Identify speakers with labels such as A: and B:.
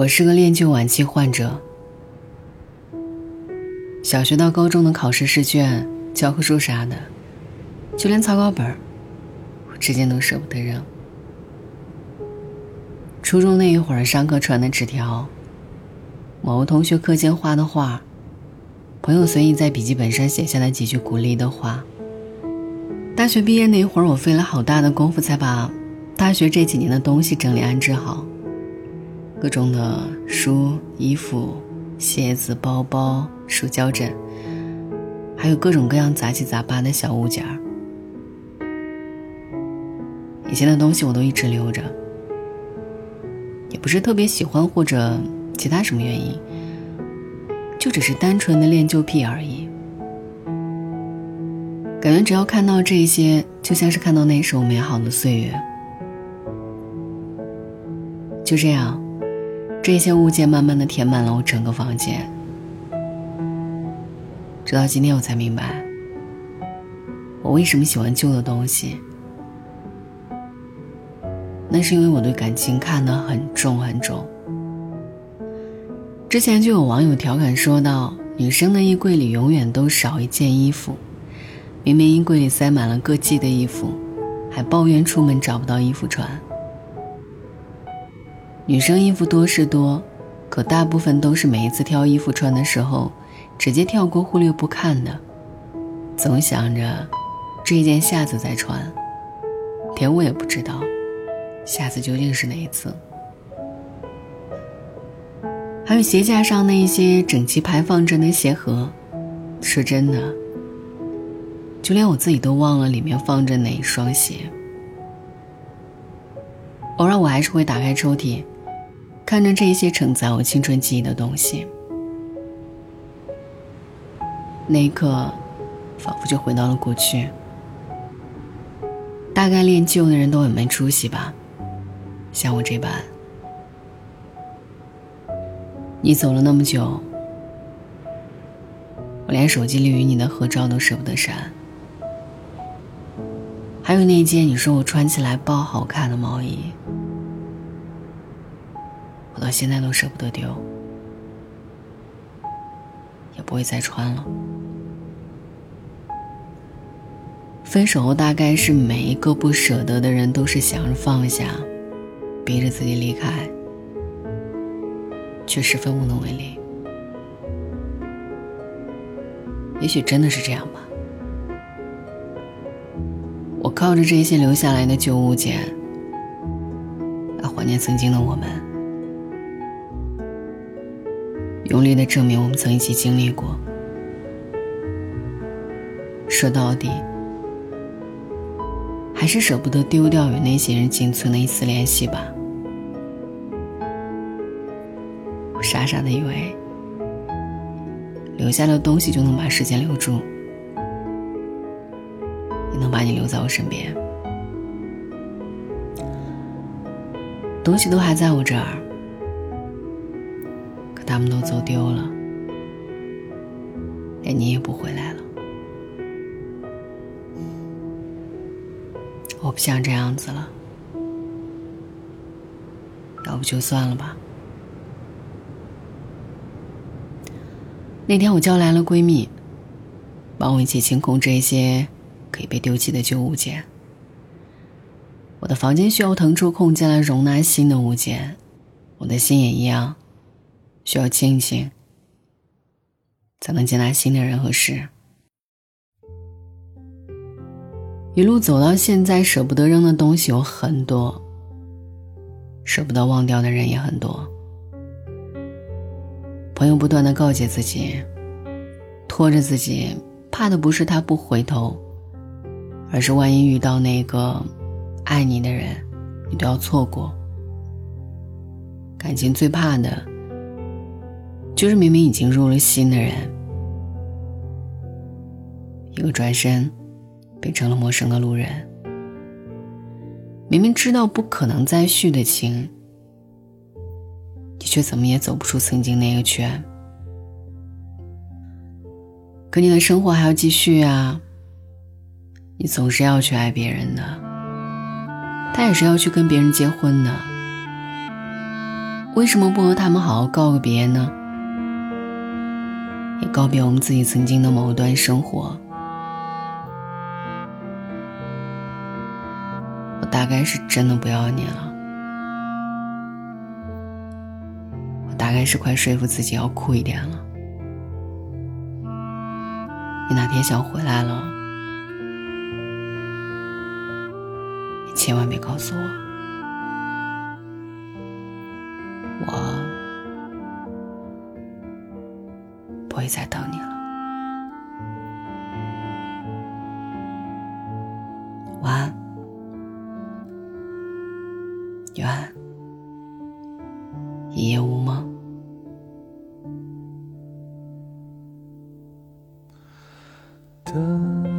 A: 我是个恋旧晚期患者。小学到高中的考试试卷、教科书啥的，就连草稿本儿，我至今都舍不得扔。初中那一会儿，上课传的纸条，某个同学课间画的画，朋友随意在笔记本上写下的几句鼓励的话。大学毕业那一会儿，我费了好大的功夫才把大学这几年的东西整理安置好，各种的书、衣服、鞋子、包包。书胶枕，还有各种各样杂七杂八的小物件儿。以前的东西我都一直留着，也不是特别喜欢或者其他什么原因，就只是单纯的恋旧癖而已。感觉只要看到这些，就像是看到那时候美好的岁月。就这样，这些物件慢慢的填满了我整个房间。直到今天，我才明白，我为什么喜欢旧的东西。那是因为我对感情看得很重很重。之前就有网友调侃说道：“女生的衣柜里永远都少一件衣服，明明衣柜里塞满了各季的衣服，还抱怨出门找不到衣服穿。女生衣服多是多，可大部分都是每一次挑衣服穿的时候。”直接跳过、忽略不看的，总想着这一件下次再穿，连我也不知道下次究竟是哪一次。还有鞋架上那一些整齐排放着的鞋盒，说真的，就连我自己都忘了里面放着哪一双鞋。偶尔我还是会打开抽屉，看着这些承载我青春记忆的东西。那一刻，仿佛就回到了过去。大概恋旧的人都很没出息吧，像我这般。你走了那么久，我连手机里与你的合照都舍不得删。还有那件你说我穿起来爆好看的毛衣，到现在都舍不得丢，也不会再穿了。分手后，大概是每一个不舍得的人都是想着放下，逼着自己离开，却十分无能为力。也许真的是这样吧。我靠着这些留下来的旧物件，来怀念曾经的我们，用力的证明我们曾一起经历过。说到底。还是舍不得丢掉与那些人仅存的一丝联系吧。我傻傻的以为，留下的东西就能把时间留住，也能把你留在我身边。东西都还在我这儿，他们都走丢了，连你也不回来了。我不想这样子了，要不就算了吧。那天我叫来了闺蜜，帮我一起清空这些可以被丢弃的旧物件。我的房间需要腾出空间来容纳新的物件，我的心也一样，需要清醒，才能接纳新的人和事。一路走到现在，舍不得扔的东西有很多，舍不得忘掉的人也很多。朋友不断的告诫自己，拖着自己，怕的不是他不回头，而是万一遇到那个爱你的人，你都要错过。感情最怕的，就是明明已经入了心的人，一个转身。变成了陌生的路人。明明知道不可能再续的情，你却怎么也走不出曾经那个圈。可你的生活还要继续啊，你总是要去爱别人的，他也是要去跟别人结婚的。为什么不和他们好好告个别呢？也告别我们自己曾经的某一段生活。我大概是真的不要你了，我大概是快说服自己要酷一点了。你哪天想回来了，你千万别告诉我，我不会再等你了，晚安，永安，一夜无梦。的。